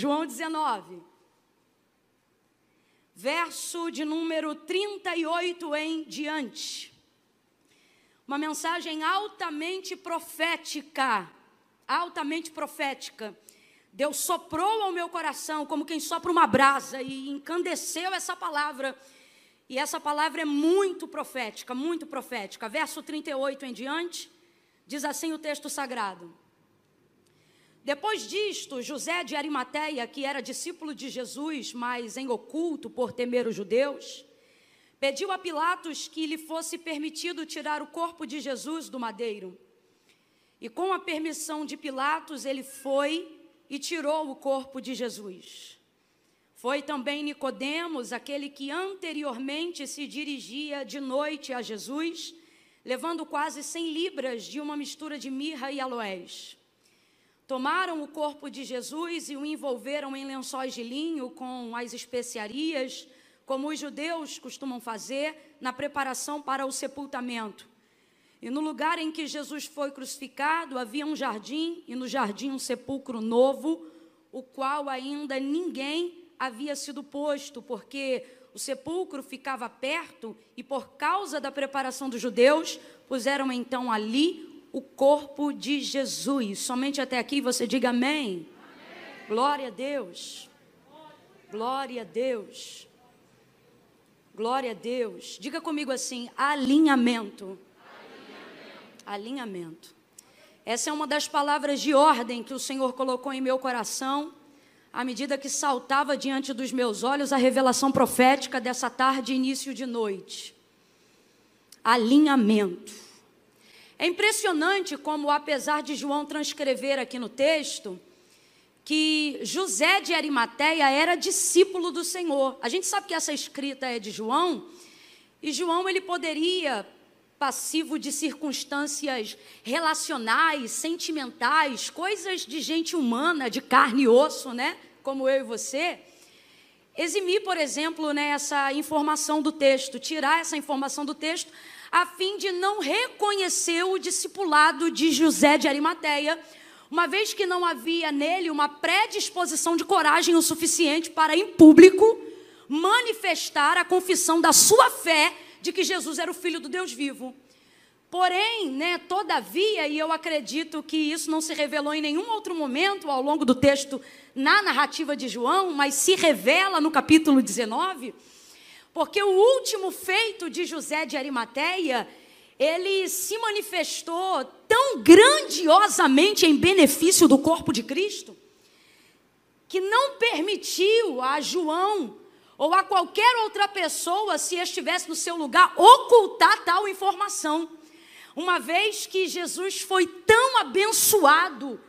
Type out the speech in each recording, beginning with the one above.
João 19. Verso de número 38 em diante. Uma mensagem altamente profética, altamente profética. Deus soprou ao meu coração como quem sopra uma brasa e encandeceu essa palavra. E essa palavra é muito profética, muito profética. Verso 38 em diante, diz assim o texto sagrado: Depois disto, José de Arimateia, que era discípulo de Jesus, mas em oculto por temer os judeus, pediu a Pilatos que lhe fosse permitido tirar o corpo de Jesus do madeiro. E com a permissão de Pilatos, ele foi e tirou o corpo de Jesus. Foi também Nicodemos, aquele que anteriormente se dirigia de noite a Jesus, levando quase cem libras de uma mistura de mirra e aloés. Tomaram o corpo de Jesus e o envolveram em lençóis de linho com as especiarias, como os judeus costumam fazer na preparação para o sepultamento. E no lugar em que Jesus foi crucificado havia um jardim, e no jardim um sepulcro novo, o qual ainda ninguém havia sido posto, porque o sepulcro ficava perto, e por causa da preparação dos judeus, puseram então ali o corpo de Jesus. Somente até aqui você diga amém. amém. Glória a Deus. Glória a Deus. Glória a Deus. Diga comigo assim: alinhamento alinhamento. Essa é uma das palavras de ordem que o Senhor colocou em meu coração, à medida que saltava diante dos meus olhos a revelação profética dessa tarde, início de noite. Alinhamento. É impressionante como, apesar de João transcrever aqui no texto, que José de Arimateia era discípulo do Senhor. A gente sabe que essa escrita é de João, e João ele poderia passivo de circunstâncias relacionais, sentimentais, coisas de gente humana, de carne e osso, né? Como eu e você. Eximir, por exemplo, né, essa informação do texto, tirar essa informação do texto, a fim de não reconhecer o discipulado de José de Arimateia, uma vez que não havia nele uma predisposição de coragem o suficiente para, em público, manifestar a confissão da sua fé de que Jesus era o filho do Deus vivo. Porém, né, todavia, e eu acredito que isso não se revelou em nenhum outro momento ao longo do texto na narrativa de João, mas se revela no capítulo 19, porque o último feito de José de Arimateia, ele se manifestou tão grandiosamente em benefício do corpo de Cristo, que não permitiu a João ou a qualquer outra pessoa, se estivesse no seu lugar, ocultar tal informação. Uma vez que Jesus foi tão abençoado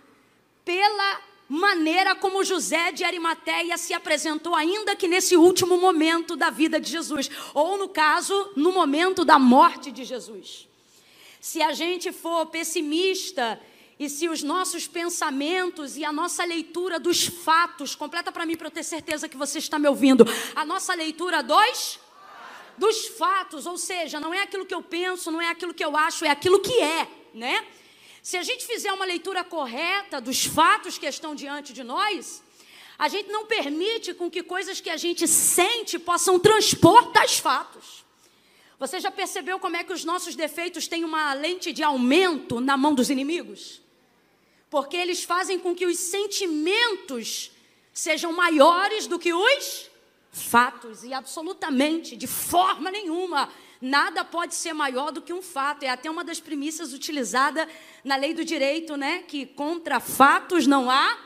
pela maneira como José de Arimateia se apresentou, ainda que nesse último momento da vida de Jesus, ou no caso, no momento da morte de Jesus. Se a gente for pessimista e se os nossos pensamentos e a nossa leitura dos fatos, completa para mim para eu ter certeza que você está me ouvindo, a nossa leitura dos dos fatos, ou seja, não é aquilo que eu penso, não é aquilo que eu acho, é aquilo que é, né? Se a gente fizer uma leitura correta dos fatos que estão diante de nós, a gente não permite com que coisas que a gente sente possam transpor tais fatos. Você já percebeu como é que os nossos defeitos têm uma lente de aumento na mão dos inimigos? porque eles fazem com que os sentimentos sejam maiores do que os fatos, e absolutamente, de forma nenhuma, nada pode ser maior do que um fato. É até uma das premissas utilizada na lei do direito, né? Que contra fatos não há.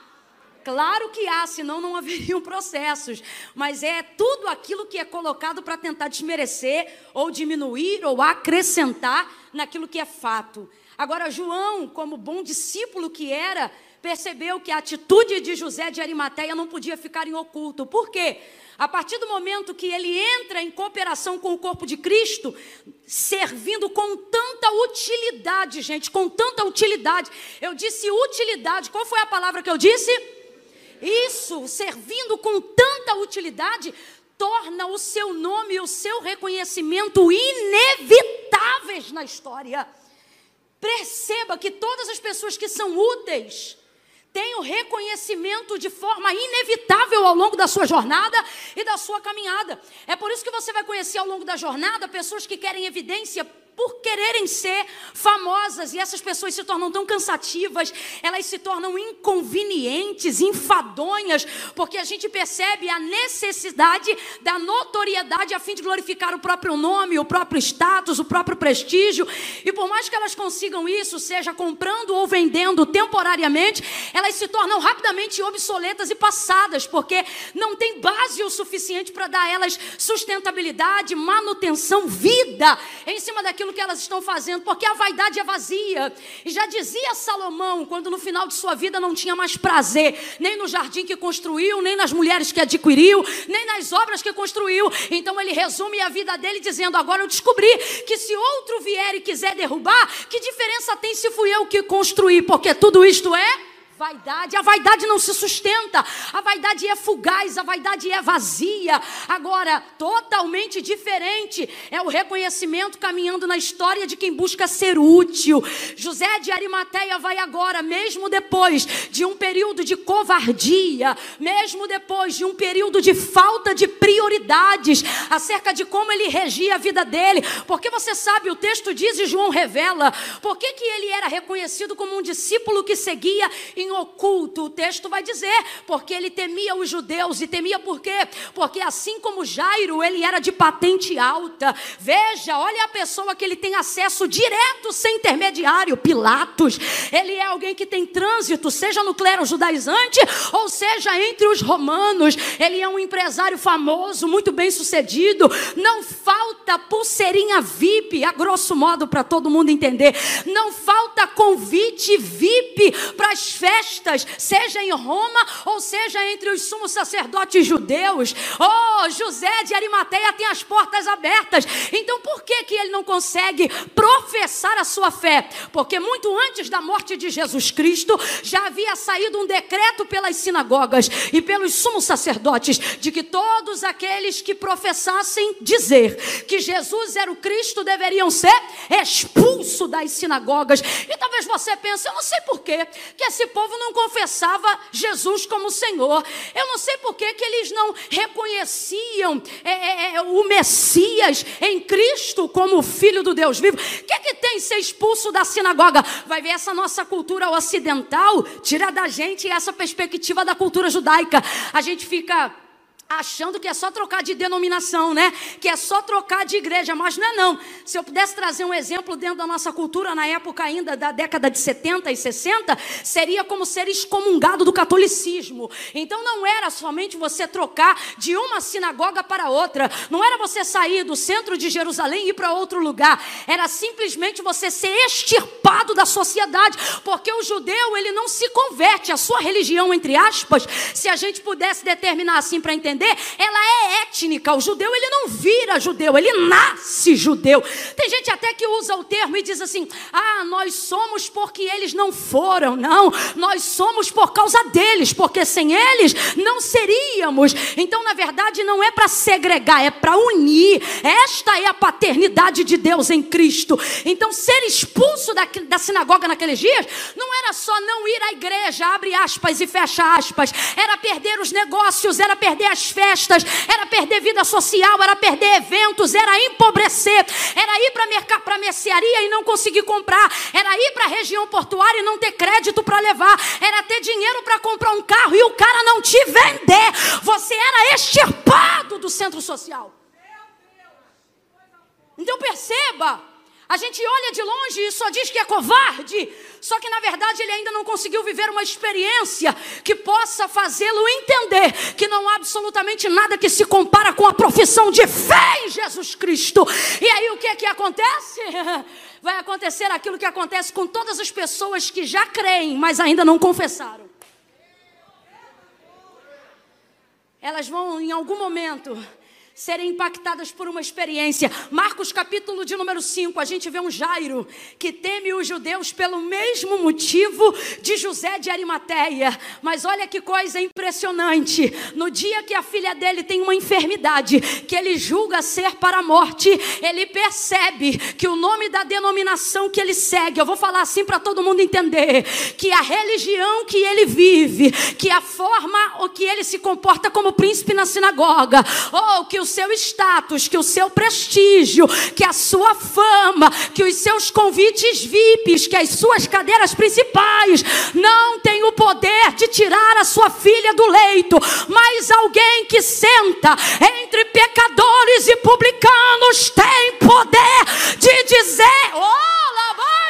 Claro que há, senão não haveriam processos. Mas é tudo aquilo que é colocado para tentar desmerecer, ou diminuir, ou acrescentar naquilo que é fato. Agora, João, como bom discípulo que era, percebeu que a atitude de José de Arimateia não podia ficar em oculto. Por quê? A partir do momento que ele entra em cooperação com o corpo de Cristo, servindo com tanta utilidade, gente, com tanta utilidade. Eu disse utilidade, qual foi a palavra que eu disse? Isso, servindo com tanta utilidade, torna o seu nome e o seu reconhecimento inevitáveis na história. Perceba que todas as pessoas que são úteis tem o reconhecimento de forma inevitável ao longo da sua jornada e da sua caminhada. É por isso que você vai conhecer ao longo da jornada pessoas que querem evidência por quererem ser famosas e essas pessoas se tornam tão cansativas, elas se tornam inconvenientes, enfadonhas, porque a gente percebe a necessidade da notoriedade a fim de glorificar o próprio nome, o próprio status, o próprio prestígio. E por mais que elas consigam isso, seja comprando ou vendendo temporariamente, elas se tornam rapidamente obsoletas e passadas, porque não tem base o suficiente para dar a elas sustentabilidade, manutenção, vida em cima daquilo aquilo que elas estão fazendo, porque a vaidade é vazia. E já dizia Salomão, quando no final de sua vida não tinha mais prazer, nem no jardim que construiu, nem nas mulheres que adquiriu, nem nas obras que construiu. Então ele resume a vida dele dizendo: Agora eu descobri que se outro vier e quiser derrubar, que diferença tem se fui eu que construí? Porque tudo isto é Vaidade, a vaidade não se sustenta, a vaidade é fugaz, a vaidade é vazia. Agora, totalmente diferente é o reconhecimento caminhando na história de quem busca ser útil. José de Arimateia vai agora, mesmo depois de um período de covardia, mesmo depois de um período de falta de prioridades, acerca de como ele regia a vida dele, porque você sabe, o texto diz e João revela, por que, ele era reconhecido como um discípulo que seguia em em oculto, o texto vai dizer, porque ele temia os judeus e temia por quê? Porque assim como Jairo, ele era de patente alta. Veja, olha a pessoa que ele tem acesso direto sem intermediário, Pilatos. Ele é alguém que tem trânsito, seja no clero judaizante ou seja entre os romanos. Ele é um empresário famoso, muito bem sucedido. Não falta pulseirinha VIP, a grosso modo para todo mundo entender. Não falta convite VIP para as festas festas, seja em Roma ou seja entre os sumos sacerdotes judeus. Oh, José de Arimateia tem as portas abertas. Então por que que ele não consegue professar a sua fé? Porque muito antes da morte de Jesus Cristo já havia saído um decreto pelas sinagogas e pelos sumos sacerdotes de que todos aqueles que professassem dizer que Jesus era o Cristo deveriam ser expulsos das sinagogas. E talvez você pense, eu não sei por que esse povo povo não confessava Jesus como Senhor. Eu não sei por que, eles não reconheciam é, é, é o Messias em Cristo como Filho do Deus vivo. O que, que tem ser expulso da sinagoga? Vai ver essa nossa cultura ocidental, tira da gente essa perspectiva da cultura judaica. A gente fica achando que é só trocar de denominação, né? Que é só trocar de igreja, mas não é não. Se eu pudesse trazer um exemplo dentro da nossa cultura na época ainda da década de 70 e 60, seria como ser excomungado do catolicismo. Então não era somente você trocar de uma sinagoga para outra, não era você sair do centro de Jerusalém e ir para outro lugar, era simplesmente você ser extirpado da sociedade, porque o judeu, ele não se converte, a sua religião entre aspas, se a gente pudesse determinar assim para entender entender, ela é étnica. O judeu, ele não vira judeu, ele nasce judeu. Tem gente até que usa o termo e diz assim: ah, nós somos porque eles não foram. Não, nós somos por causa deles, porque sem eles não seríamos. Então, na verdade, não é para segregar, é para unir. Esta é a paternidade de Deus em Cristo. Então, ser expulso da, da sinagoga naqueles dias não era só não ir à igreja, abre aspas e fecha aspas, era perder os negócios, era perder as festas, era perder vida social, era perder eventos, era empobrecer, era ir para a mercearia e não conseguir comprar, era ir para a região portuária e não ter crédito para levar, era ter dinheiro para comprar um carro e o cara não te vender. Você era extirpado do centro social. Então perceba, a gente olha de longe e só diz que é covarde, só que na verdade ele ainda não conseguiu viver uma experiência que possa fazê-lo entender que não há absolutamente nada que se compara com a profissão de fé em Jesus Cristo. E aí o que é que acontece? Vai acontecer aquilo que acontece com todas as pessoas que já creem, mas ainda não confessaram. Elas vão em algum momento serem impactadas por uma experiência. Marcos capítulo de número 5, a gente vê um Jairo que teme os judeus pelo mesmo motivo de José de Arimateia. Mas olha que coisa impressionante. No dia que a filha dele tem uma enfermidade que ele julga ser para a morte, ele percebe que o nome da denominação que ele segue, eu vou falar assim para todo mundo entender, que a religião que ele vive, que a forma o que ele se comporta como príncipe na sinagoga, ou que o seu status, que o seu prestígio, que a sua fama, que os seus convites VIPs, que as suas cadeiras principais não tem o poder de tirar a sua filha do leito, mas alguém que senta entre pecadores e publicanos tem poder de dizer: Oh, lá vai,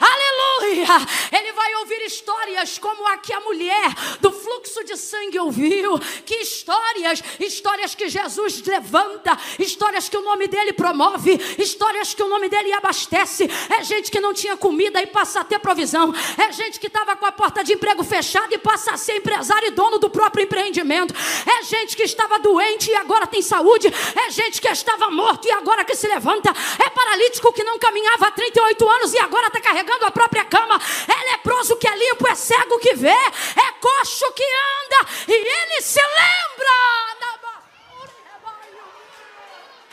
aleluia. Ele vai ouvir histórias como a que a mulher do fluxo de sangue ouviu. Que histórias, histórias que Jesus levanta, histórias que o nome dele promove, histórias que o nome dele abastece. É gente que não tinha comida e passa a ter provisão. É gente que estava com a porta de emprego fechada e passa a ser empresário e dono do próprio empreendimento. É gente que estava doente e agora tem saúde. É gente que estava morto e agora que se levanta. É paralítico que não caminhava há 38 anos e agora está carregando a própria cama. É leproso que é limpo, é cego que vê, é coxo que anda e ele se lembra.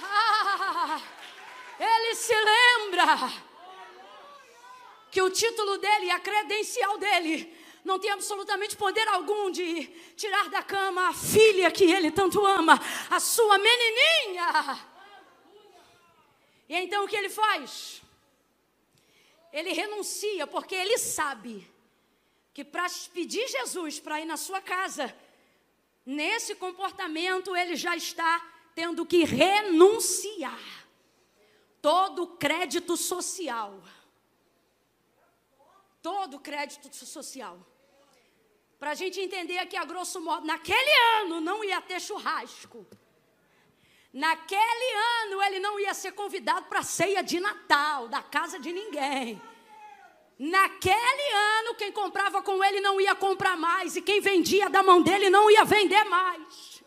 Ah, ele se lembra que o título dele, a credencial dele, não tem absolutamente poder algum de tirar da cama a filha que ele tanto ama, a sua menininha. E então o que ele faz? Ele renuncia, porque ele sabe que para pedir Jesus para ir na sua casa, nesse comportamento ele já está tendo que renunciar todo o crédito social. Todo o crédito social. Para a gente entender que, a grosso modo, naquele ano não ia ter churrasco. Naquele ano ele não ia ser convidado para a ceia de Natal, da casa de ninguém. Naquele ano, quem comprava com ele não ia comprar mais, e quem vendia da mão dele não ia vender mais.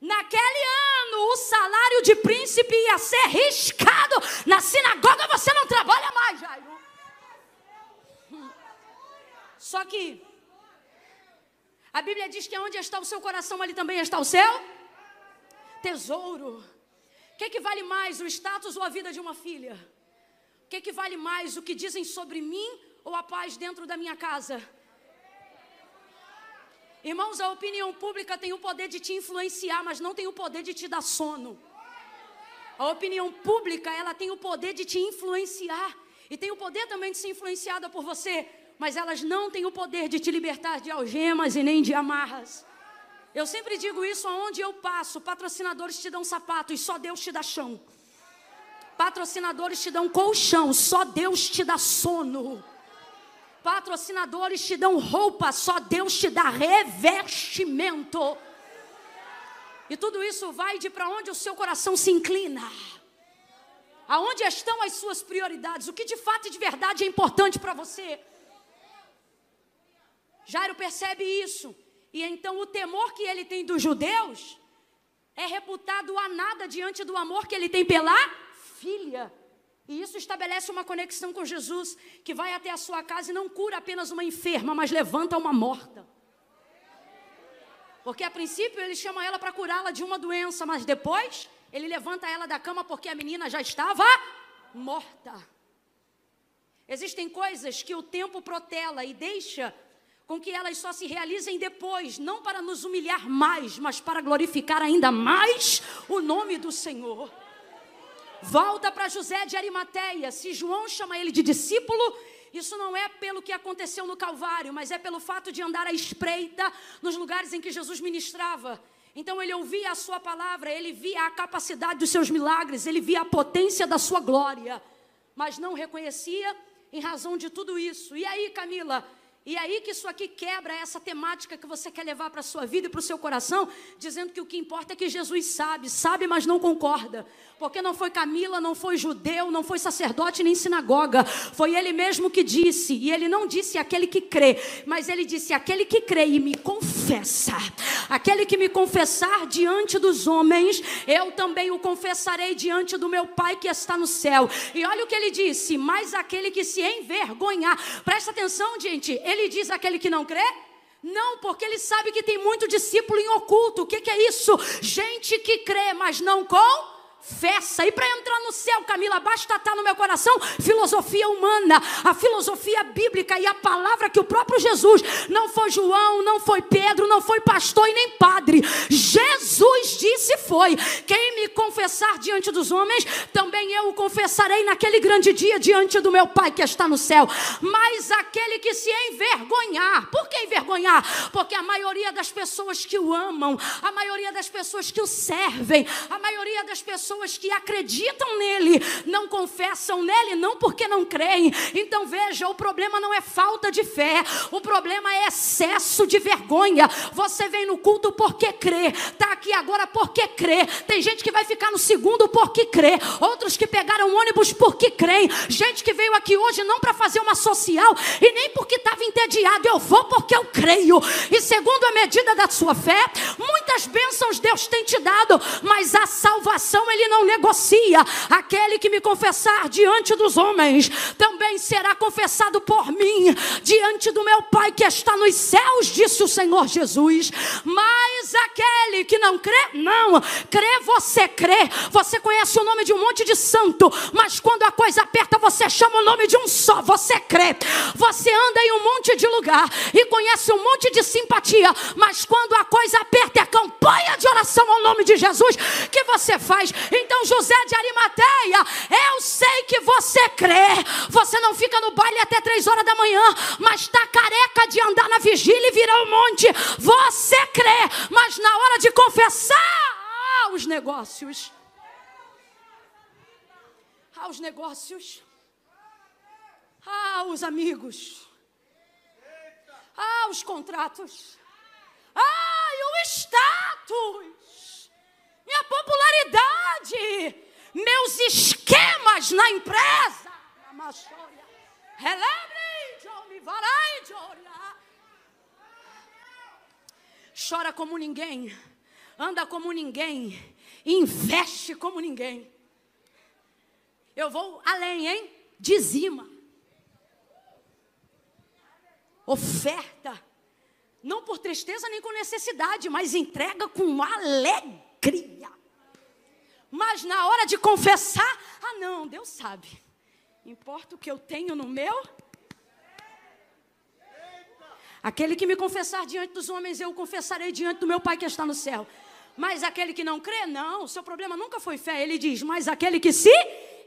Naquele ano, o salário de príncipe ia ser riscado. Na sinagoga você não trabalha mais, Jairo. Só que a Bíblia diz que onde está o seu coração, ali também está o seu tesouro. O que, que vale mais, o status ou a vida de uma filha? O que, que vale mais, o que dizem sobre mim ou a paz dentro da minha casa? Irmãos, a opinião pública tem o poder de te influenciar, mas não tem o poder de te dar sono. A opinião pública, ela tem o poder de te influenciar e tem o poder também de ser influenciada por você, mas elas não têm o poder de te libertar de algemas e nem de amarras. Eu sempre digo isso aonde eu passo. Patrocinadores te dão sapato e só Deus te dá chão. Patrocinadores te dão colchão, só Deus te dá sono. Patrocinadores te dão roupa, só Deus te dá revestimento. E tudo isso vai de para onde o seu coração se inclina. Aonde estão as suas prioridades? O que de fato e de verdade é importante para você? Jairo percebe isso. E então o temor que ele tem dos judeus é reputado a nada diante do amor que ele tem pela filha. E isso estabelece uma conexão com Jesus, que vai até a sua casa e não cura apenas uma enferma, mas levanta uma morta. Porque a princípio ele chama ela para curá-la de uma doença, mas depois ele levanta ela da cama porque a menina já estava morta. Existem coisas que o tempo protela e deixa com que elas só se realizem depois, não para nos humilhar mais, mas para glorificar ainda mais o nome do Senhor. Volta para José de Arimateia. Se João chama ele de discípulo, isso não é pelo que aconteceu no Calvário, mas é pelo fato de andar à espreita nos lugares em que Jesus ministrava. Então ele ouvia a sua palavra, ele via a capacidade dos seus milagres, ele via a potência da sua glória, mas não reconhecia em razão de tudo isso. E aí, Camila, E aí que isso aqui quebra essa temática que você quer levar para a sua vida e para o seu coração, dizendo que o que importa é que Jesus sabe, sabe, mas não concorda. Porque não foi Camila, não foi judeu, não foi sacerdote nem sinagoga. Foi ele mesmo que disse. E ele não disse aquele que crê, mas ele disse aquele que crê e me confessa. Aquele que me confessar diante dos homens, eu também o confessarei diante do meu Pai que está no céu. E olha o que ele disse: mas aquele que se envergonhar. Presta atenção, gente. Ele diz aquele que não crê. Não, porque ele sabe que tem muito discípulo em oculto. O que, que é isso? Gente que crê, mas não com festa. E para entrar no céu, Camila, basta estar no meu coração filosofia humana, a filosofia bíblica e a palavra que o próprio Jesus, não foi João, não foi Pedro, não foi pastor e nem padre. Jesus disse foi: quem me confessar diante dos homens, também eu o confessarei naquele grande dia diante do meu Pai que está no céu. Mas aquele que se envergonhar, por que envergonhar? Porque a maioria das pessoas que o amam, a maioria das pessoas que o servem, a maioria das pessoas pessoas que acreditam nele não confessam nele, não porque não creem. Então veja, o problema não é falta de fé, o problema é excesso de vergonha. Você vem no culto porque crê, está aqui agora porque crê. Tem gente que vai ficar no segundo porque crê, outros que pegaram ônibus porque creem, gente que veio aqui hoje não para fazer uma social e nem porque estava entediado. Eu vou porque eu creio. E segundo a medida da sua fé, muitas bênçãos Deus tem te dado, mas a salvação ele ele não negocia. Aquele que me confessar diante dos homens, também será confessado por mim, diante do meu Pai que está nos céus, disse o Senhor Jesus. Mas aquele que não crê, não. Crê, você crê. Você conhece o nome de um monte de santo, mas quando a coisa aperta, você chama o nome de um só. Você crê. Você anda em um monte de lugar e conhece um monte de simpatia, mas quando a coisa aperta, é campanha de oração ao nome de Jesus que você faz. Então, José de Arimateia, eu sei que você crê. Você não fica no baile até três horas da manhã, mas está careca de andar na vigília e virar um monte. Você crê, mas na hora de confessar, ah, os negócios. Ah, os negócios. Ah, os amigos. Ah, os contratos. Ah, e o status popularidade, meus esquemas na empresa. Chora como ninguém, anda como ninguém, investe como ninguém. Eu vou além, hein? Dizima. Oferta. Não por tristeza nem com necessidade, mas entrega com alegria alegria. Mas na hora de confessar, ah não, Deus sabe. Importa o que eu tenho no meu. Aquele que me confessar diante dos homens, eu o confessarei diante do meu Pai que está no céu. Mas aquele que não crê, não, o seu problema nunca foi fé. Ele diz, mas aquele que se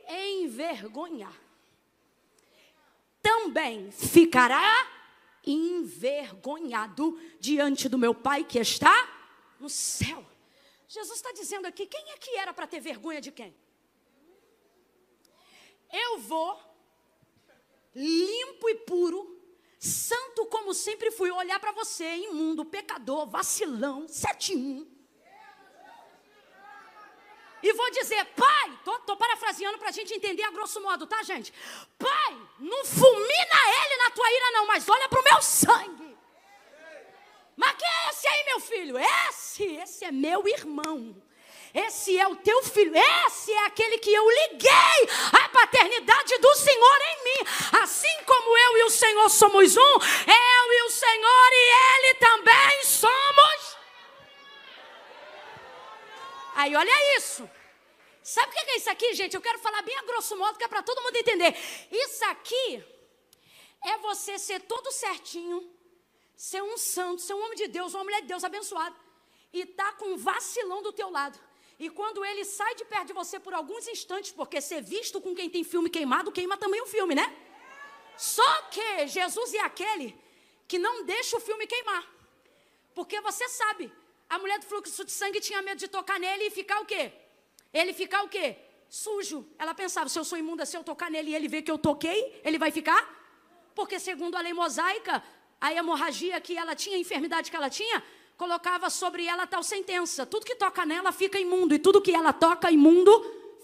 envergonhar, também ficará envergonhado diante do meu Pai que está no céu. Jesus está dizendo aqui: quem é que era para ter vergonha de quem? Eu vou, limpo e puro, santo como sempre fui, olhar para você, imundo, pecador, vacilão, 71. E vou dizer, pai, tô, parafraseando para a gente entender a grosso modo, tá, gente? Pai, não fulmina ele na tua ira, não, mas olha para o meu sangue. Mas quem é esse aí, meu filho? Esse, esse é meu irmão. Esse é o teu filho. Esse é aquele que eu liguei a paternidade do Senhor em mim. Assim como eu e o Senhor somos um, eu e o Senhor e Ele também somos. Aí, olha isso. Sabe o que é isso aqui, gente? Eu quero falar bem a grosso modo, que é para todo mundo entender. Isso aqui é você ser todo certinho ser um santo, ser um homem de Deus, uma mulher de Deus abençoado, e tá com um vacilão do teu lado. E quando ele sai de perto de você por alguns instantes, porque ser visto com quem tem filme queimado, queima também o filme, né? Só que Jesus é aquele que não deixa o filme queimar. Porque você sabe, a mulher do fluxo de sangue tinha medo de tocar nele e ficar o quê? Ele ficar o quê? Sujo. Ela pensava, se eu sou imunda, se eu tocar nele e ele vê que eu toquei, ele vai ficar? Porque segundo a lei mosaica, a hemorragia que ela tinha, a enfermidade que ela tinha, colocava sobre ela tal sentença: tudo que toca nela fica imundo, e tudo que ela toca imundo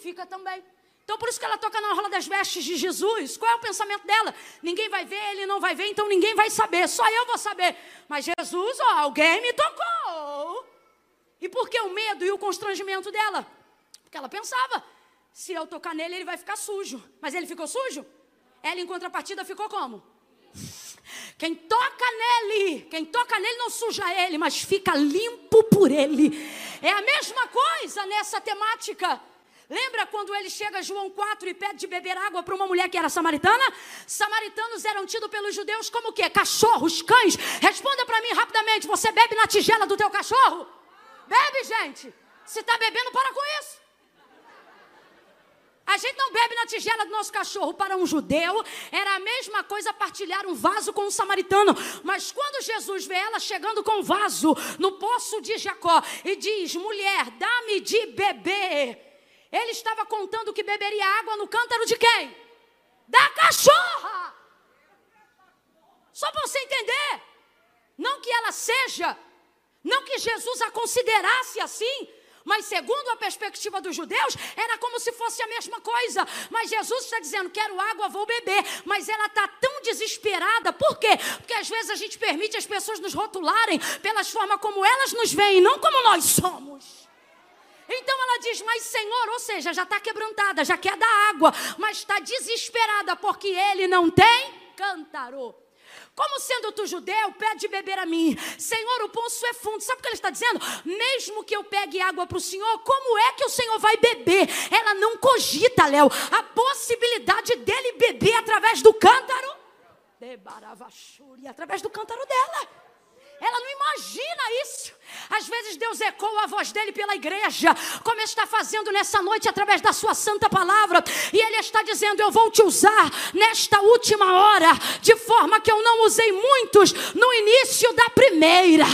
fica também. Então, por isso que ela toca na orla das vestes de Jesus. Qual é o pensamento dela? Ninguém vai ver, ele não vai ver, então ninguém vai saber, só eu vou saber. Mas Jesus, ó, alguém me tocou. E por que o medo e o constrangimento dela? Porque ela pensava: se eu tocar nele, ele vai ficar sujo. Mas ele ficou sujo? Ela, em contrapartida, ficou como? Quem toca nele, quem toca nele não suja ele, mas fica limpo por ele. É a mesma coisa nessa temática. Lembra quando ele chega a João 4 e pede de beber água para uma mulher que era samaritana? Samaritanos eram tidos pelos judeus como o quê? Cachorros, cães. Responda para mim rapidamente: você bebe na tigela do teu cachorro? Bebe, gente. Se está bebendo, para com isso. A gente não bebe na tigela do nosso cachorro. Para um judeu, era a mesma coisa partilhar um vaso com um samaritano. Mas quando Jesus vê ela chegando com um vaso no poço de Jacó e diz: mulher, dá-me de beber. Ele estava contando que beberia água no cântaro de quem? Da cachorra. Só para você entender. Não que ela seja, não que Jesus a considerasse assim, mas segundo a perspectiva dos judeus, era como se fosse a mesma coisa. Mas Jesus está dizendo: quero água, vou beber. Mas ela está tão desesperada. Por quê? Porque às vezes a gente permite as pessoas nos rotularem pelas formas como elas nos veem, não como nós somos. Então ela diz, mas Senhor, ou seja, já está quebrantada, já quer dar água, mas está desesperada porque ele não tem cântaro. Como sendo tu judeu, pede beber a mim. Senhor, o poço é fundo. Sabe o que ele está dizendo? Mesmo que eu pegue água para o Senhor, como é que o Senhor vai beber? Ela não cogita, Léo, a possibilidade dele beber através do cântaro. Através do cântaro dela. Ela não imagina isso. Às vezes Deus ecoa a voz dele pela igreja, como está fazendo nessa noite através da sua santa palavra, e ele está dizendo: Eu vou te usar nesta última hora, de forma que eu não usei muitos no início da primeira.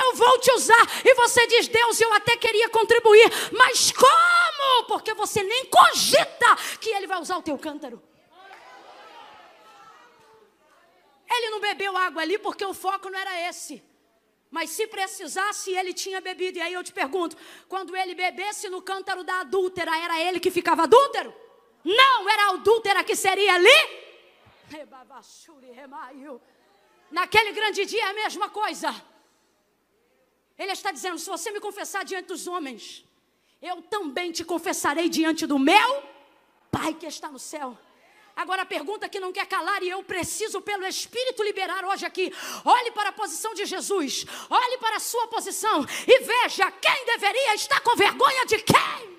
Eu vou te usar, e você diz: Deus, eu até queria contribuir, mas como? Porque você nem cogita que ele vai usar o teu cântaro. Ele não bebeu água ali porque o foco não era esse. Mas se precisasse, ele tinha bebido. E aí eu te pergunto: quando ele bebesse no cântaro da adúltera, era ele que ficava adúltero? Não, era a adúltera que seria ali. Naquele grande dia é a mesma coisa. Ele está dizendo: se você me confessar diante dos homens, eu também te confessarei diante do meu Pai que está no céu. Agora a pergunta que não quer calar e eu preciso pelo Espírito liberar hoje aqui. Olhe para a posição de Jesus, olhe para a sua posição e veja quem deveria estar com vergonha de quem.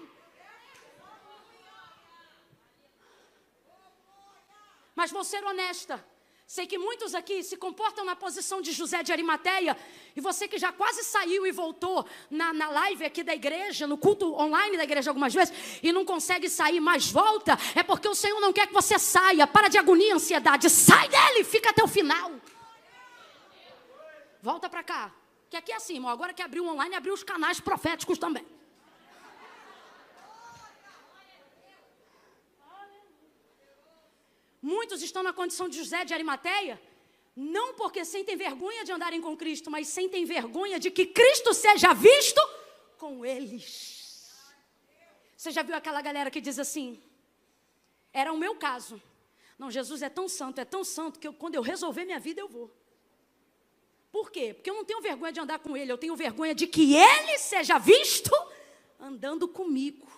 Mas vou ser honesta. Sei que muitos aqui se comportam na posição de José de Arimateia, e você que já quase saiu e voltou na, na live aqui da igreja, no culto online da igreja algumas vezes, e não consegue sair, mas volta, é porque o Senhor não quer que você saia. Para de agonia e ansiedade, sai dele, fica até o final. Volta para cá. Que aqui é assim, irmão, agora que abriu online, abriu os canais proféticos também. Muitos estão na condição de José de Arimateia, não porque sentem vergonha de andarem com Cristo, mas sentem vergonha de que Cristo seja visto com eles. Você já viu aquela galera que diz assim: era o meu caso. Não, Jesus é tão santo, é tão santo, que eu, quando eu resolver minha vida, eu vou. Por quê? Porque eu não tenho vergonha de andar com ele, eu tenho vergonha de que ele seja visto andando comigo.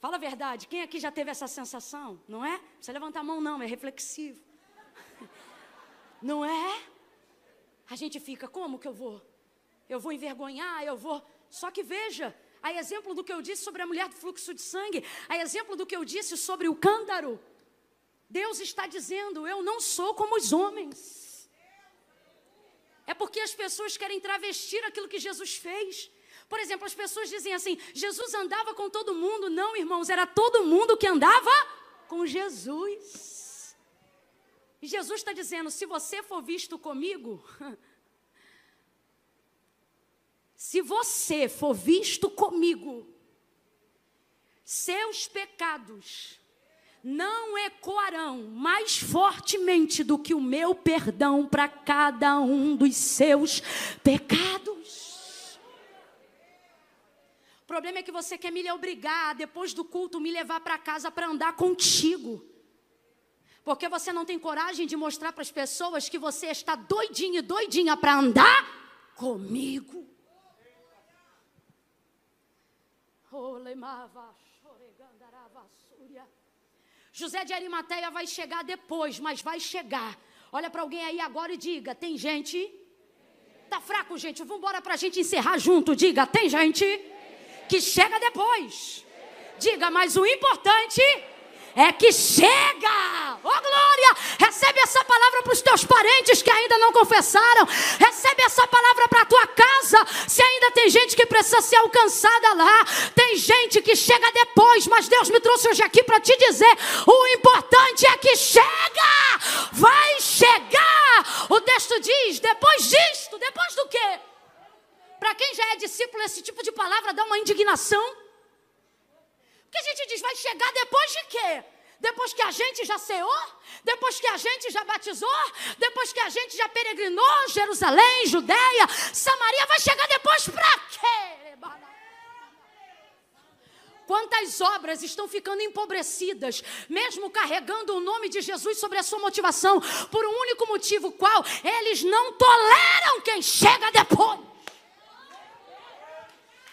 Fala a verdade, quem aqui já teve essa sensação? Não é? Não precisa levantar a mão, não, é reflexivo. Não é? A gente fica, como que eu vou? Eu vou envergonhar, eu vou. Só que veja, a exemplo do que eu disse sobre a mulher do fluxo de sangue, a exemplo do que eu disse sobre o cântaro, Deus está dizendo: eu não sou como os homens. É porque as pessoas querem travestir aquilo que Jesus fez. Por exemplo, as pessoas dizem assim: Jesus andava com todo mundo. Não, irmãos, era todo mundo que andava com Jesus. E Jesus está dizendo: se você for visto comigo, se você for visto comigo, seus pecados não ecoarão mais fortemente do que o meu perdão para cada um dos seus pecados. O problema é que você quer me obrigar, depois do culto, me levar para casa para andar contigo. Porque você não tem coragem de mostrar para as pessoas que você está doidinho e doidinha para andar comigo. José de Arimateia vai chegar depois, mas vai chegar. Olha para alguém aí agora e diga: tem gente? Tá fraco, gente? Vamos embora para a gente encerrar junto. Diga: tem gente que chega depois. Diga, mas o importante é que chega. Oh glória! Recebe essa palavra para os teus parentes que ainda não confessaram. Recebe essa palavra para a tua casa. Se ainda tem gente que precisa ser alcançada lá, tem gente que chega depois, mas Deus me trouxe hoje aqui para te dizer: o importante é que chega. Vai chegar. O texto diz: depois disto, depois do quê? Para quem já é discípulo, esse tipo de palavra dá uma indignação. Porque a gente diz, vai chegar depois de quê? Depois que a gente já ceou? Depois que a gente já batizou? Depois que a gente já peregrinou Jerusalém, Judeia, Samaria, vai chegar depois para quê? Quantas obras estão ficando empobrecidas, mesmo carregando o nome de Jesus sobre a sua motivação, por um único motivo, qual? Eles não toleram quem chega depois.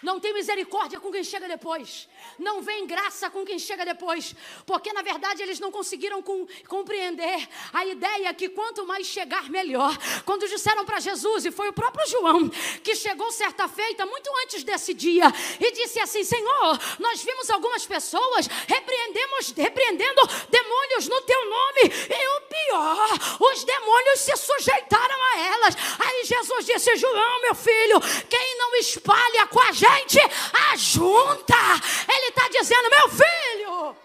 Não tem misericórdia com quem chega depois. Não vem graça com quem chega depois. Porque, na verdade, eles não conseguiram com, compreender a ideia que quanto mais chegar, melhor. Quando disseram para Jesus, e foi o próprio João, que chegou certa feita, muito antes desse dia, e disse assim: Senhor, nós vimos algumas pessoas repreendemos, repreendendo demônios no teu nome. E o pior, os demônios se sujeitaram a elas. Aí Jesus disse: João, meu filho, quem não espalha com a gente ajunta. Ele está dizendo: meu filho,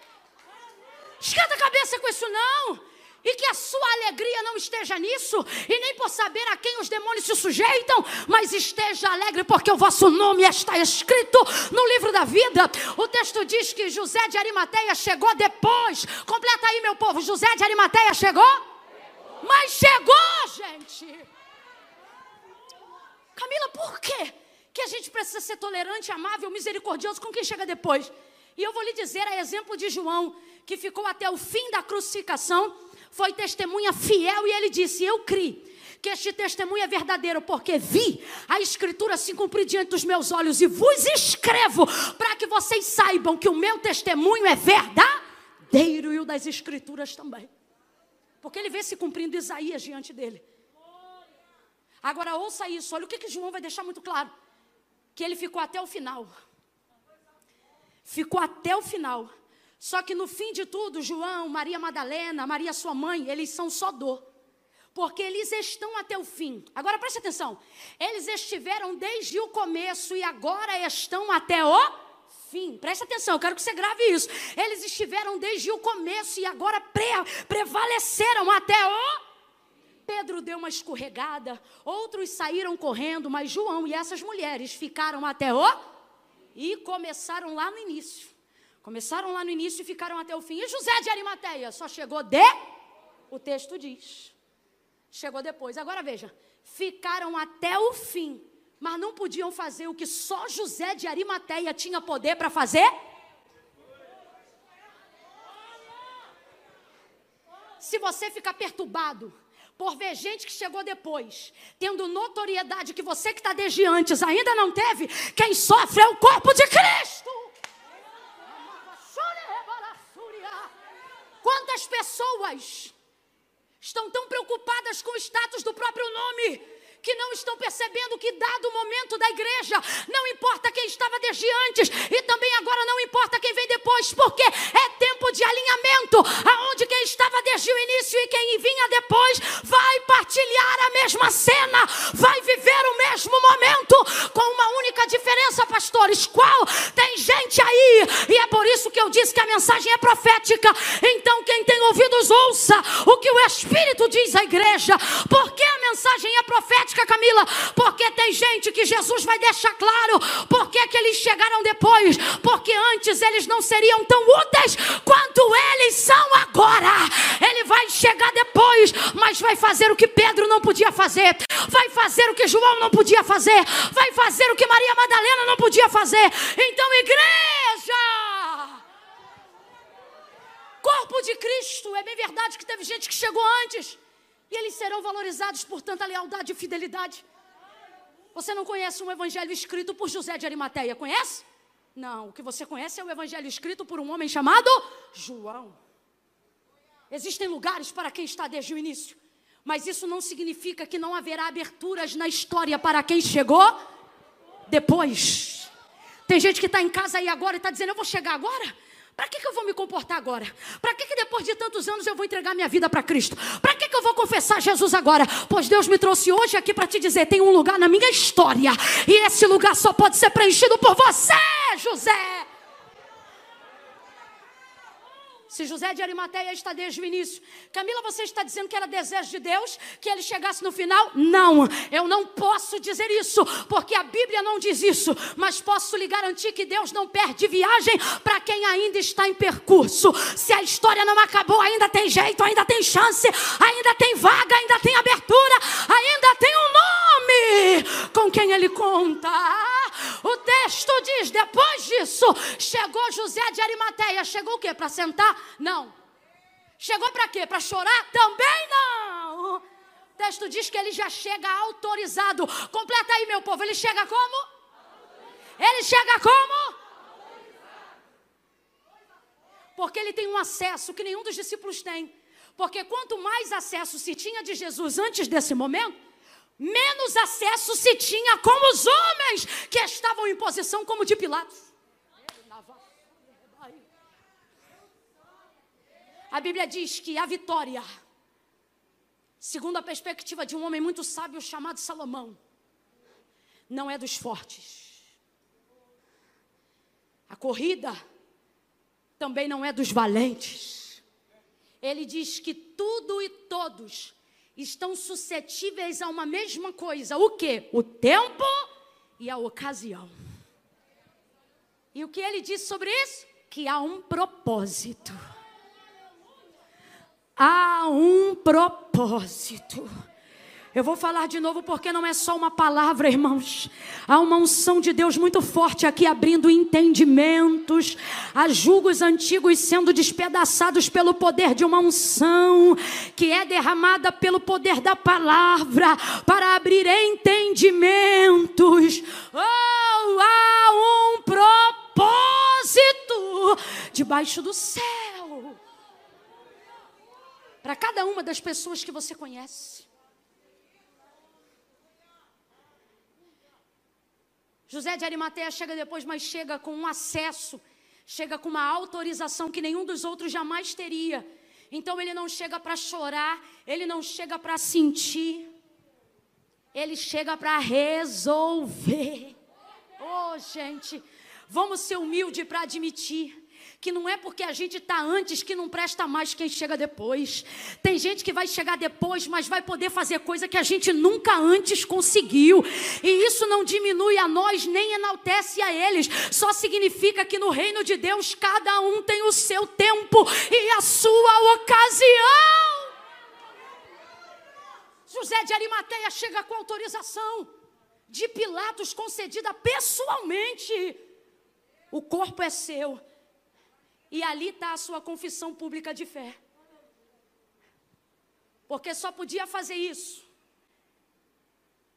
esquenta a cabeça com isso não. E que a sua alegria não esteja nisso, e nem por saber a quem os demônios se sujeitam, mas esteja alegre, porque o vosso nome está escrito no livro da vida. O texto diz que José de Arimateia chegou depois. Completa aí, meu povo: José de Arimateia chegou? Mas chegou, gente. Camila, por quê? Que a gente precisa ser tolerante, amável, misericordioso com quem chega depois. E eu vou lhe dizer, a exemplo de João, que ficou até o fim da crucificação, foi testemunha fiel e ele disse: Eu criei que este testemunho é verdadeiro, porque vi a Escritura se cumprir diante dos meus olhos e vos escrevo para que vocês saibam que o meu testemunho é verdadeiro e o das Escrituras também. Porque ele vê se cumprindo Isaías diante dele. Agora ouça isso, olha o que, que João vai deixar muito claro que ele ficou até o final. Ficou até o final. Só que no fim de tudo, João, Maria Madalena, Maria sua mãe, eles são só dor. Porque eles estão até o fim. Agora preste atenção. Eles estiveram desde o começo e agora estão até o fim. Preste atenção, eu quero que você grave isso. Eles estiveram desde o começo e agora pre prevaleceram até o Pedro deu uma escorregada, outros saíram correndo, mas João e essas mulheres ficaram até o e começaram lá no início. Começaram lá no início e ficaram até o fim. E José de Arimateia só chegou de o texto diz. Chegou depois. Agora veja, ficaram até o fim, mas não podiam fazer o que só José de Arimateia tinha poder para fazer. Se você ficar perturbado, por ver gente que chegou depois, tendo notoriedade que você que está desde antes ainda não teve, quem sofre é o corpo de Cristo. Quantas pessoas estão tão preocupadas com o status do próprio nome? Que não estão percebendo que, dado o momento da igreja, não importa quem estava desde antes e também agora não importa quem vem depois, porque é tempo de alinhamento, aonde quem estava desde o início e quem vinha depois vai partilhar a mesma cena, vai viver o mesmo momento, com uma única diferença, pastores. Qual? Tem gente aí, e é por isso que eu disse que a mensagem é profética. Então, quem tem ouvidos, ouça o que o Espírito diz à igreja, porque a mensagem é profética Camila, porque tem gente que Jesus vai deixar claro por que eles chegaram depois, porque antes eles não seriam tão úteis quanto eles são agora. Ele vai chegar depois, mas vai fazer o que Pedro não podia fazer, vai fazer o que João não podia fazer, vai fazer o que Maria Madalena não podia fazer. Então, igreja, corpo de Cristo, é bem verdade que teve gente que chegou antes. E eles serão valorizados por tanta lealdade e fidelidade. Você não conhece um evangelho escrito por José de Arimateia, conhece? Não, o que você conhece é o evangelho escrito por um homem chamado João. Existem lugares para quem está desde o início, mas isso não significa que não haverá aberturas na história para quem chegou depois. Tem gente que está em casa aí agora e está dizendo: Eu vou chegar agora? Para que, que eu vou me comportar agora? Para que, que depois de tantos anos eu vou entregar minha vida para Cristo? Para que, que eu vou confessar Jesus agora? Pois Deus me trouxe hoje aqui para te dizer: tem um lugar na minha história, e esse lugar só pode ser preenchido por você, José. Se José de Arimateia está desde o início, Camila, você está dizendo que era desejo de Deus que ele chegasse no final? Não, eu não posso dizer isso, porque a Bíblia não diz isso, mas posso lhe garantir que Deus não perde viagem para quem ainda está em percurso. Se a história não acabou, ainda tem jeito, ainda tem chance, ainda tem vaga, ainda tem abertura, ainda tem um nome com quem ele conta. O texto diz: depois disso, chegou José de Arimateia. Chegou o quê? Para sentar? Não. Chegou para quê? Para chorar? Também não. O texto diz que ele já chega autorizado. Completa aí, meu povo. Ele chega como? Ele chega como? Porque ele tem um acesso que nenhum dos discípulos tem. Porque quanto mais acesso se tinha de Jesus antes desse momento, menos acesso se tinha com os homens que estavam em posição como de Pilatos. A Bíblia diz que a vitória, segundo a perspectiva de um homem muito sábio chamado Salomão, não é dos fortes. A corrida também não é dos valentes. Ele diz que tudo e todos estão suscetíveis a uma mesma coisa. O que? O tempo e a ocasião. E o que ele diz sobre isso? Que há um propósito há um propósito. Eu vou falar de novo porque não é só uma palavra, irmãos. Há uma unção de Deus muito forte aqui abrindo entendimentos, há julgos antigos sendo despedaçados pelo poder de uma unção que é derramada pelo poder da palavra para abrir entendimentos. Oh, há um propósito debaixo do céu para cada uma das pessoas que você conhece. José de Arimateia chega depois, mas chega com um acesso, chega com uma autorização que nenhum dos outros jamais teria. Então ele não chega para chorar, ele não chega para sentir, ele chega para resolver. Oh, gente, vamos ser humildes para admitir que não é porque a gente está antes que não presta mais quem chega depois. Tem gente que vai chegar depois, mas vai poder fazer coisa que a gente nunca antes conseguiu. E isso não diminui a nós nem enaltece a eles. Só significa que no reino de Deus cada um tem o seu tempo e a sua ocasião. José de Arimateia chega com autorização de Pilatos concedida pessoalmente. O corpo é seu, e ali está a sua confissão pública de fé. Porque só podia fazer isso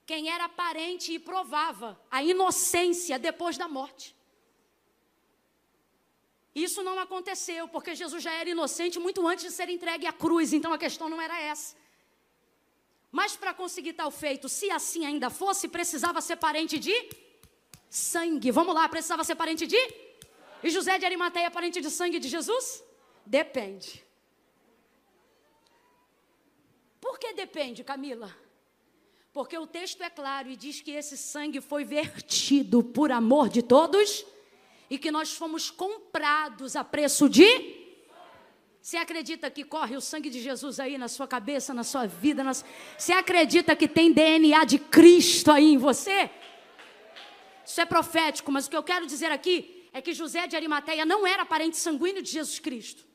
quem era parente e provava a inocência depois da morte. Isso não aconteceu, porque Jesus já era inocente muito antes de ser entregue à cruz, então a questão não era essa. Mas para conseguir tal feito, se assim ainda fosse, precisava ser parente de sangue. Vamos lá, precisava ser parente de e José de Arimateia é parente de sangue de Jesus? Depende. Por que depende, Camila? Porque o texto é claro e diz que esse sangue foi vertido por amor de todos e que nós fomos comprados a preço de Você acredita que corre o sangue de Jesus aí na sua cabeça, na sua vida? Nas... Você acredita que tem DNA de Cristo aí em você? Isso é profético, mas o que eu quero dizer aqui é que José de Arimateia não era parente sanguíneo de Jesus Cristo,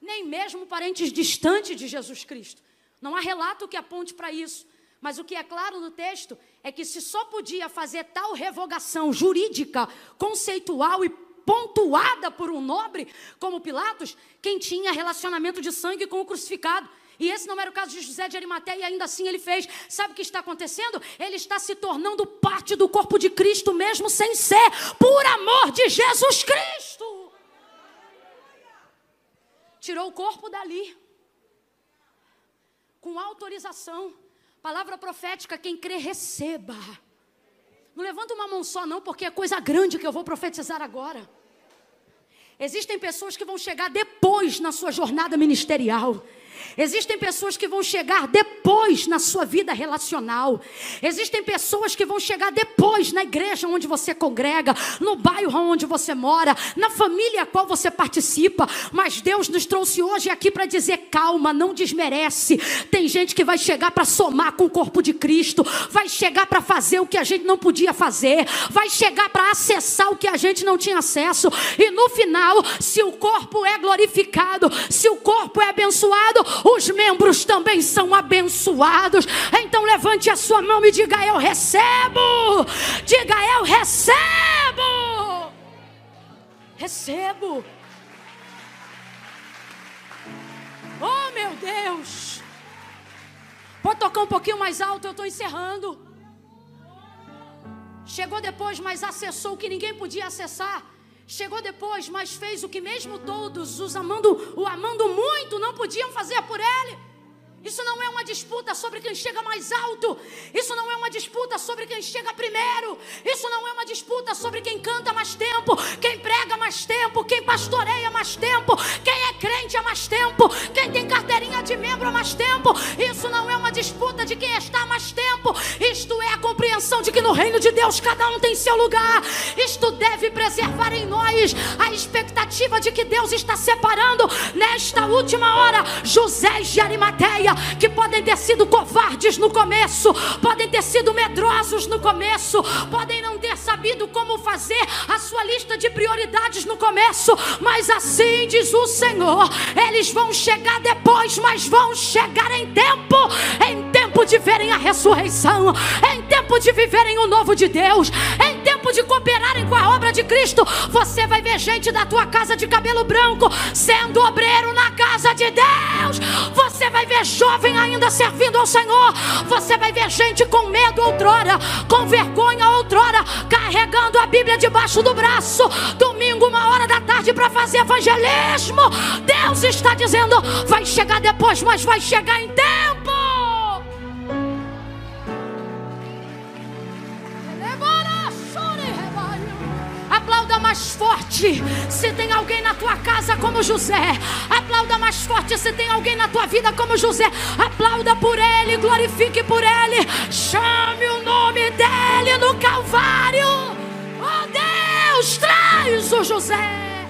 nem mesmo parentes distantes de Jesus Cristo. Não há relato que aponte para isso. Mas o que é claro no texto é que se só podia fazer tal revogação jurídica, conceitual e pontuada por um nobre como Pilatos, quem tinha relacionamento de sangue com o crucificado. E esse não era o caso de José de Arimateia, e ainda assim ele fez. Sabe o que está acontecendo? Ele está se tornando parte do corpo de Cristo, mesmo sem ser, por amor de Jesus Cristo. Tirou o corpo dali, com autorização. Palavra profética: quem crê, receba. Não levanta uma mão só, não, porque é coisa grande que eu vou profetizar agora. Existem pessoas que vão chegar depois na sua jornada ministerial. Existem pessoas que vão chegar depois na sua vida relacional. Existem pessoas que vão chegar depois na igreja onde você congrega, no bairro onde você mora, na família a qual você participa. Mas Deus nos trouxe hoje aqui para dizer: calma, não desmerece. Tem gente que vai chegar para somar com o corpo de Cristo, vai chegar para fazer o que a gente não podia fazer, vai chegar para acessar o que a gente não tinha acesso. E no final, se o corpo é glorificado, se o corpo é abençoado, os membros também são abençoados. Então levante a sua mão e diga: Eu recebo. Diga: Eu recebo. Recebo. Oh, meu Deus. Pode tocar um pouquinho mais alto, eu estou encerrando. Chegou depois, mas acessou o que ninguém podia acessar. Chegou depois, mas fez o que mesmo todos os amando, o amando muito, não podiam fazer por ele. Isso não é uma disputa sobre quem chega mais alto. Isso não é uma disputa sobre quem chega primeiro. Isso não é uma disputa sobre quem canta mais tempo, quem prega mais tempo, quem pastoreia mais tempo, quem é crente há mais tempo, quem tem carteirinha de membro há mais tempo. Isso não é uma disputa de quem está há mais tempo. Isto é a compreensão de que no reino de Deus cada um tem seu lugar. Isto deve preservar em nós a expectativa de que Deus está separando nesta última hora José de Arimateia que podem ter sido covardes no começo, podem ter sido medrosos no começo, podem não ter sabido como fazer a sua lista de prioridades no começo, mas assim diz o Senhor: eles vão chegar depois, mas vão chegar em tempo, em tempo de verem a ressurreição, em tempo de viverem o novo de Deus, em tempo de cooperarem com a obra de Cristo. Você vai ver gente da tua casa de cabelo branco sendo obreiro na casa de Deus. Você vai ver jovem ainda servindo ao Senhor. Você vai ver gente com medo outrora, com vergonha outrora, carregando a Bíblia debaixo do braço. Domingo, uma hora da tarde, para fazer evangelismo. Deus está dizendo: vai chegar depois, mas vai chegar em tempo. Mais forte se tem alguém na tua casa como José. Aplauda mais forte se tem alguém na tua vida como José. Aplauda por ele, glorifique por ele. Chame o nome dele no Calvário. Oh Deus, traz o José.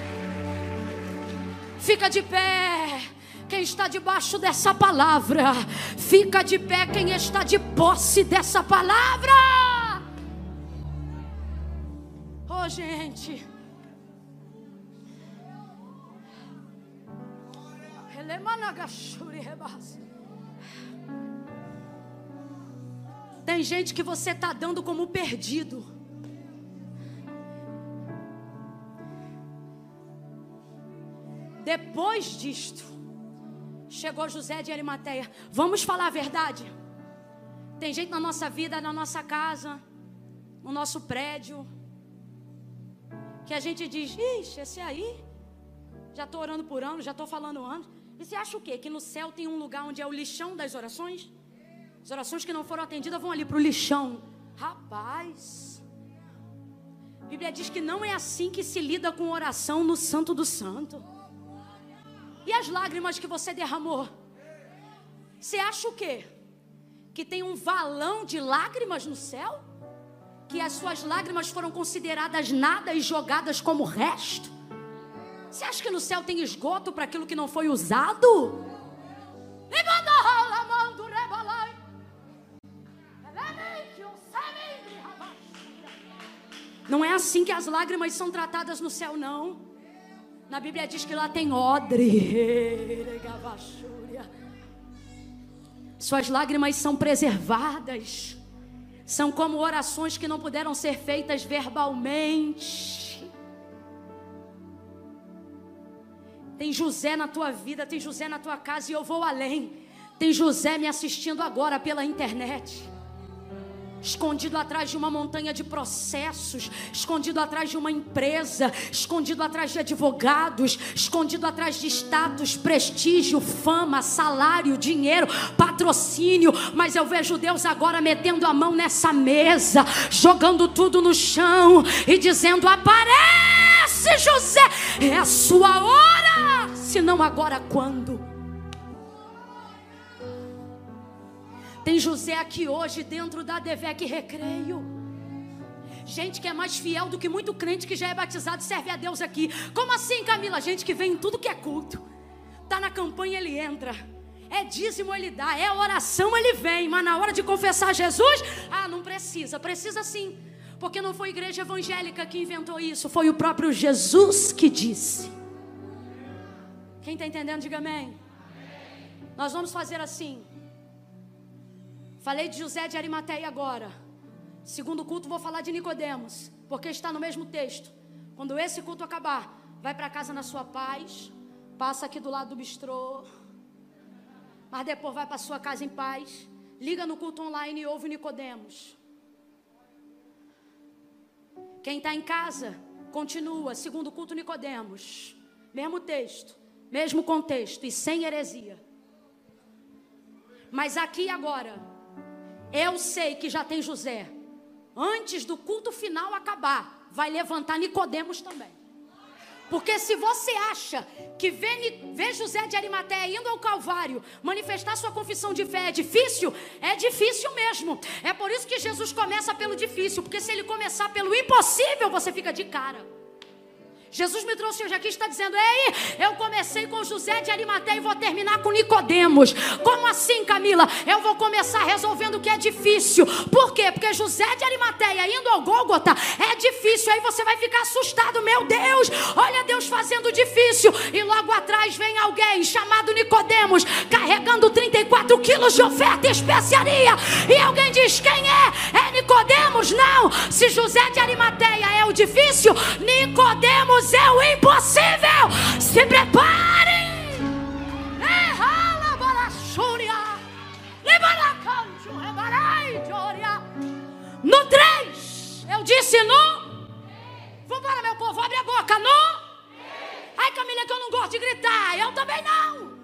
Fica de pé quem está debaixo dessa palavra. Fica de pé quem está de posse dessa palavra gente. Tem gente que você está dando como perdido. Depois disto, chegou José de Arimateia. Vamos falar a verdade. Tem gente na nossa vida, na nossa casa, no nosso prédio, que a gente diz, ixi, esse aí, já estou orando por anos, já estou falando anos. E você acha o quê? Que no céu tem um lugar onde é o lixão das orações? As orações que não foram atendidas vão ali para o lixão. Rapaz, a Bíblia diz que não é assim que se lida com oração no Santo do Santo. E as lágrimas que você derramou? Você acha o quê? Que tem um valão de lágrimas no céu? que as suas lágrimas foram consideradas nada e jogadas como resto? Você acha que no céu tem esgoto para aquilo que não foi usado? Não é assim que as lágrimas são tratadas no céu, não. Na Bíblia diz que lá tem odre. Suas lágrimas são preservadas. São como orações que não puderam ser feitas verbalmente. Tem José na tua vida, tem José na tua casa e eu vou além. Tem José me assistindo agora pela internet escondido atrás de uma montanha de processos, escondido atrás de uma empresa, escondido atrás de advogados, escondido atrás de status, prestígio, fama, salário, dinheiro, patrocínio. Mas eu vejo Deus agora metendo a mão nessa mesa, jogando tudo no chão e dizendo: Aparece, José, é a sua hora. Se não agora, quando? Tem José aqui hoje dentro da Devec Recreio. Gente que é mais fiel do que muito crente que já é batizado serve a Deus aqui. Como assim, Camila? Gente que vem em tudo que é culto. Tá na campanha, ele entra. É dízimo, ele dá. É oração, ele vem. Mas na hora de confessar Jesus, ah, não precisa. Precisa sim. Porque não foi a igreja evangélica que inventou isso. Foi o próprio Jesus que disse. Quem está entendendo, diga amém. Nós vamos fazer assim. Falei de José de Arimateia agora. Segundo culto vou falar de Nicodemos, porque está no mesmo texto. Quando esse culto acabar, vai para casa na sua paz, passa aqui do lado do bistrô, mas depois vai para sua casa em paz. Liga no culto online e ouve Nicodemos. Quem está em casa, continua, segundo culto Nicodemos. Mesmo texto, mesmo contexto e sem heresia. Mas aqui agora, eu sei que já tem José. Antes do culto final acabar, vai levantar Nicodemos também. Porque se você acha que ver, José de Arimateia indo ao Calvário, manifestar sua confissão de fé é difícil, é difícil mesmo. É por isso que Jesus começa pelo difícil, porque se ele começar pelo impossível, você fica de cara. Jesus me trouxe hoje aqui está dizendo: Ei, eu comecei com José de Arimateia e vou terminar com Nicodemos. Como assim, Camila? Eu vou começar resolvendo o que é difícil. Por quê? Porque José de Arimateia indo ao Gólgota é difícil. Aí você vai ficar assustado, meu Deus. Olha Deus fazendo difícil. E logo atrás vem alguém chamado Nicodemos, carregando 34 quilos de oferta e especiaria. E alguém diz: Quem é? É Nicodemos? Não. Se José de Arimateia é o difícil, Nicodemos Deus é o impossível. Se preparem. No 3, eu disse no. Vamos para meu povo, abre a boca. No. Ai, Camila, que eu não gosto de gritar. Eu também não.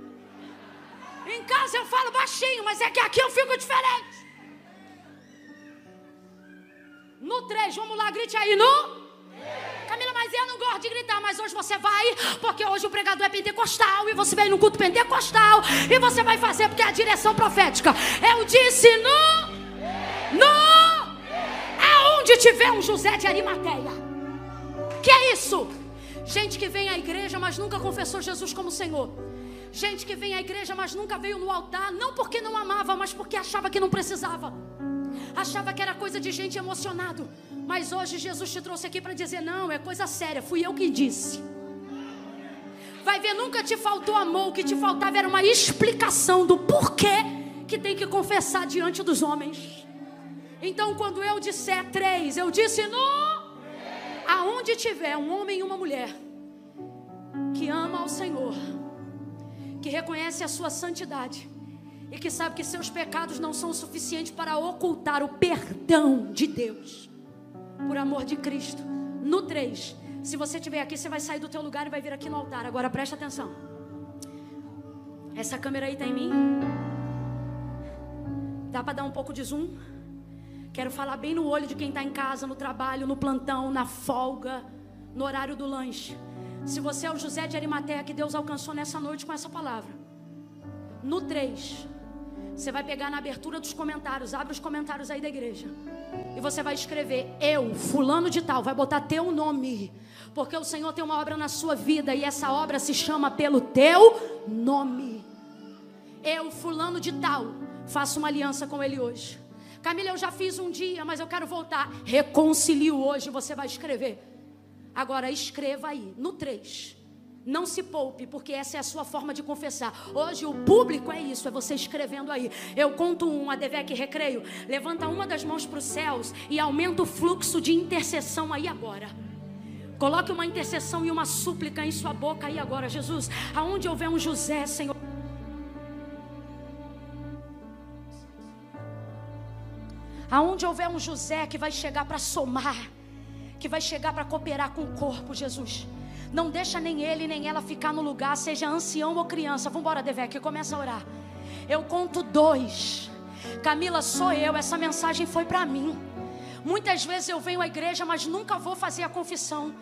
Em casa eu falo baixinho, mas é que aqui eu fico diferente. No 3, vamos lá, grite aí. No. Camila, mas eu não gosto de gritar, mas hoje você vai, porque hoje o pregador é pentecostal, e você vem no culto pentecostal, e você vai fazer porque é a direção profética. Eu disse no. No. Aonde tiver um José de Arimateia. Que é isso? Gente que vem à igreja, mas nunca confessou Jesus como Senhor. Gente que vem à igreja, mas nunca veio no altar, não porque não amava, mas porque achava que não precisava. Achava que era coisa de gente emocionado. Mas hoje Jesus te trouxe aqui para dizer: não, é coisa séria, fui eu que disse. Vai ver, nunca te faltou amor, o que te faltava era uma explicação do porquê que tem que confessar diante dos homens. Então, quando eu disser três, eu disse no. Aonde tiver um homem e uma mulher que ama ao Senhor, que reconhece a sua santidade e que sabe que seus pecados não são suficientes para ocultar o perdão de Deus por amor de Cristo. No 3, se você estiver aqui, você vai sair do teu lugar e vai vir aqui no altar. Agora presta atenção. Essa câmera aí está em mim. Dá para dar um pouco de zoom? Quero falar bem no olho de quem está em casa, no trabalho, no plantão, na folga, no horário do lanche. Se você é o José de Arimateia que Deus alcançou nessa noite com essa palavra. No 3, Você vai pegar na abertura dos comentários, abre os comentários aí da igreja. E você vai escrever, eu, fulano de tal, vai botar teu nome. Porque o Senhor tem uma obra na sua vida e essa obra se chama pelo teu nome. Eu, fulano de tal, faço uma aliança com ele hoje. Camila, eu já fiz um dia, mas eu quero voltar. Reconcilio hoje, você vai escrever. Agora escreva aí, no 3. Não se poupe, porque essa é a sua forma de confessar. Hoje o público é isso, é você escrevendo aí. Eu conto um, a Devec Recreio. Levanta uma das mãos para os céus e aumenta o fluxo de intercessão aí agora. Coloque uma intercessão e uma súplica em sua boca aí agora, Jesus. Aonde houver um José, Senhor. Aonde houver um José que vai chegar para somar, que vai chegar para cooperar com o corpo, Jesus. Não deixa nem ele nem ela ficar no lugar, seja ancião ou criança. Vamos embora, Devec, começa a orar. Eu conto dois. Camila, sou eu. Essa mensagem foi para mim. Muitas vezes eu venho à igreja, mas nunca vou fazer a confissão.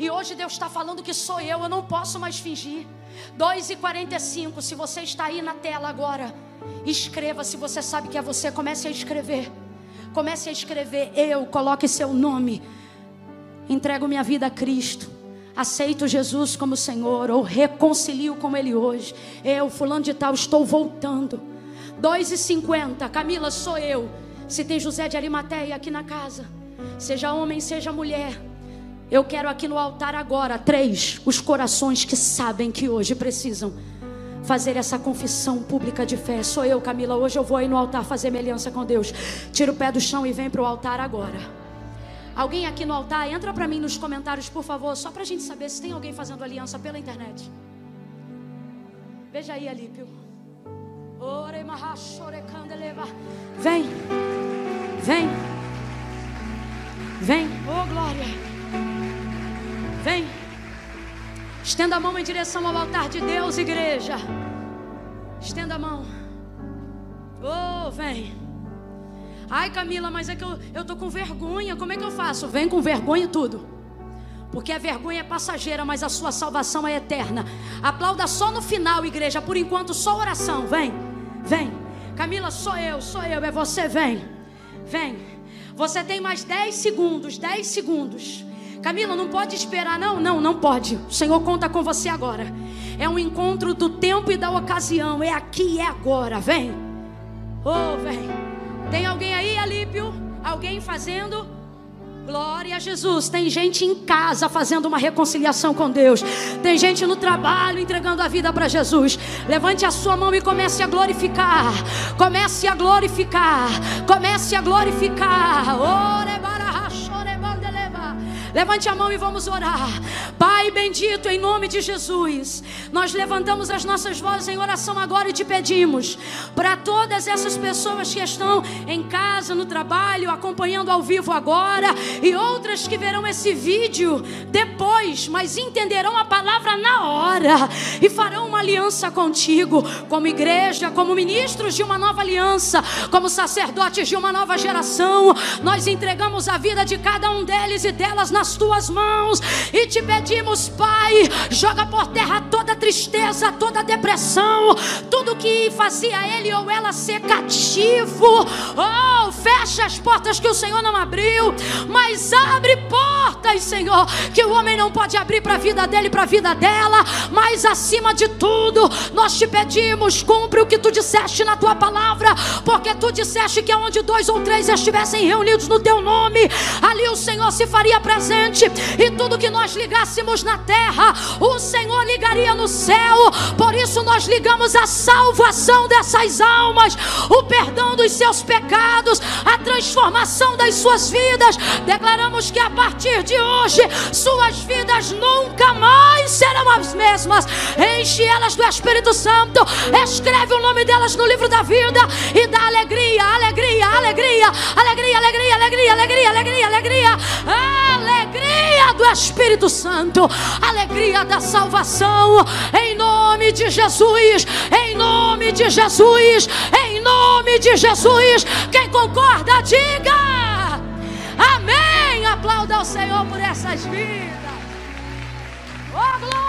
E hoje Deus está falando que sou eu, eu não posso mais fingir. 2 e 45, se você está aí na tela agora, escreva se você sabe que é você, comece a escrever. Comece a escrever, eu, coloque seu nome. Entrego minha vida a Cristo aceito Jesus como Senhor, ou reconcilio com Ele hoje. Eu, fulano de tal, estou voltando. 2,50, Camila, sou eu. Se tem José de Arimateia aqui na casa, seja homem, seja mulher. Eu quero aqui no altar agora, três, os corações que sabem que hoje precisam fazer essa confissão pública de fé. Sou eu, Camila. Hoje eu vou aí no altar fazer minha aliança com Deus. Tira o pé do chão e vem para o altar agora. Alguém aqui no altar, entra para mim nos comentários, por favor, só para a gente saber se tem alguém fazendo aliança pela internet. Veja aí, Alípio. Vem, vem, vem, oh glória, vem. Estenda a mão em direção ao altar de Deus, igreja. Estenda a mão. Oh, vem. Ai, Camila, mas é que eu, eu tô com vergonha. Como é que eu faço? Vem com vergonha e tudo. Porque a vergonha é passageira, mas a sua salvação é eterna. Aplauda só no final, igreja. Por enquanto, só oração. Vem, vem. Camila, sou eu, sou eu. É você, vem. Vem. Você tem mais 10 segundos, 10 segundos. Camila, não pode esperar, não, não, não pode. O Senhor conta com você agora. É um encontro do tempo e da ocasião. É aqui e é agora. Vem. Oh, vem. Tem alguém aí, Alípio? Alguém fazendo? Glória a Jesus. Tem gente em casa fazendo uma reconciliação com Deus. Tem gente no trabalho entregando a vida para Jesus. Levante a sua mão e comece a glorificar. Comece a glorificar. Comece a glorificar. Ore Levante a mão e vamos orar. Pai bendito, em nome de Jesus, nós levantamos as nossas vozes em oração agora e te pedimos para todas essas pessoas que estão em casa, no trabalho, acompanhando ao vivo agora e outras que verão esse vídeo depois, mas entenderão a palavra na hora e farão uma aliança contigo, como igreja, como ministros de uma nova aliança, como sacerdotes de uma nova geração. Nós entregamos a vida de cada um deles e delas na nas tuas mãos e te pedimos, Pai, joga por terra toda tristeza, toda depressão, tudo que fazia ele ou ela ser cativo. Oh, fecha as portas que o Senhor não abriu, mas abre portas, Senhor, que o homem não pode abrir para a vida dele, para a vida dela, mas acima de tudo, nós te pedimos, cumpre o que tu disseste na tua palavra, porque tu disseste que onde dois ou três estivessem reunidos no teu nome, ali o Senhor se faria presente presente, e tudo que nós ligássemos na terra, o Senhor ligaria no céu. Por isso nós ligamos a salvação dessas almas, o perdão dos seus pecados, a transformação das suas vidas. Declaramos que a partir de hoje, suas vidas nunca mais serão as mesmas. Enche elas do Espírito Santo, escreve o nome delas no livro da vida e dá alegria, alegria, alegria, alegria, alegria, alegria, alegria, alegria, alegria, alegria alegria do Espírito Santo, alegria da salvação, em nome de Jesus, em nome de Jesus, em nome de Jesus. Quem concorda, diga amém. Aplauda ao Senhor por essas vidas. Oh, glória.